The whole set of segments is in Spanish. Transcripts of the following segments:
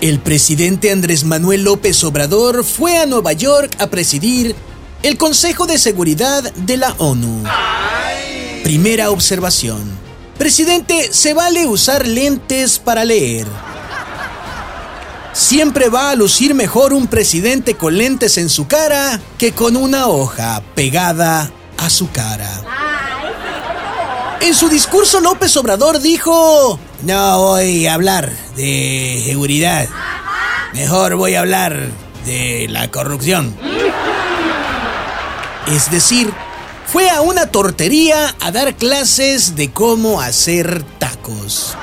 El presidente Andrés Manuel López Obrador fue a Nueva York a presidir el Consejo de Seguridad de la ONU. Primera observación. Presidente, se vale usar lentes para leer. Siempre va a lucir mejor un presidente con lentes en su cara que con una hoja pegada a su cara. En su discurso López Obrador dijo, no voy a hablar de seguridad, mejor voy a hablar de la corrupción. Es decir, fue a una tortería a dar clases de cómo hacer tacos.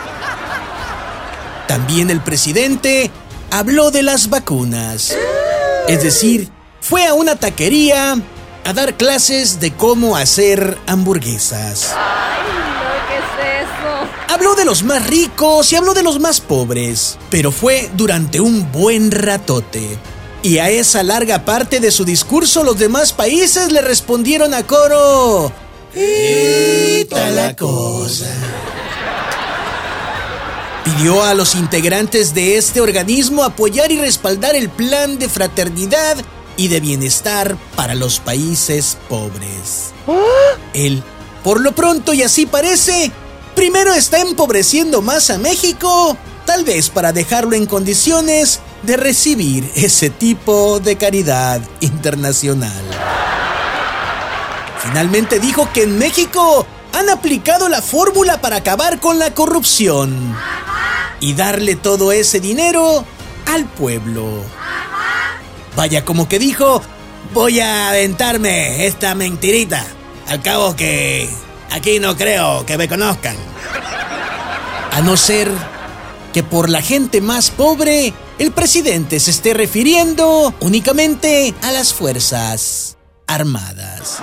También el presidente habló de las vacunas. Es decir, fue a una taquería a dar clases de cómo hacer hamburguesas. Habló de los más ricos y habló de los más pobres, pero fue durante un buen ratote. Y a esa larga parte de su discurso los demás países le respondieron a coro. ¡Ita la cosa! Pidió a los integrantes de este organismo apoyar y respaldar el plan de fraternidad y de bienestar para los países pobres. Él, por lo pronto y así parece, primero está empobreciendo más a México, tal vez para dejarlo en condiciones de recibir ese tipo de caridad internacional. Finalmente dijo que en México han aplicado la fórmula para acabar con la corrupción y darle todo ese dinero al pueblo. Vaya, como que dijo, voy a aventarme esta mentirita. Al cabo que aquí no creo que me conozcan. A no ser que por la gente más pobre, el presidente se esté refiriendo únicamente a las Fuerzas Armadas.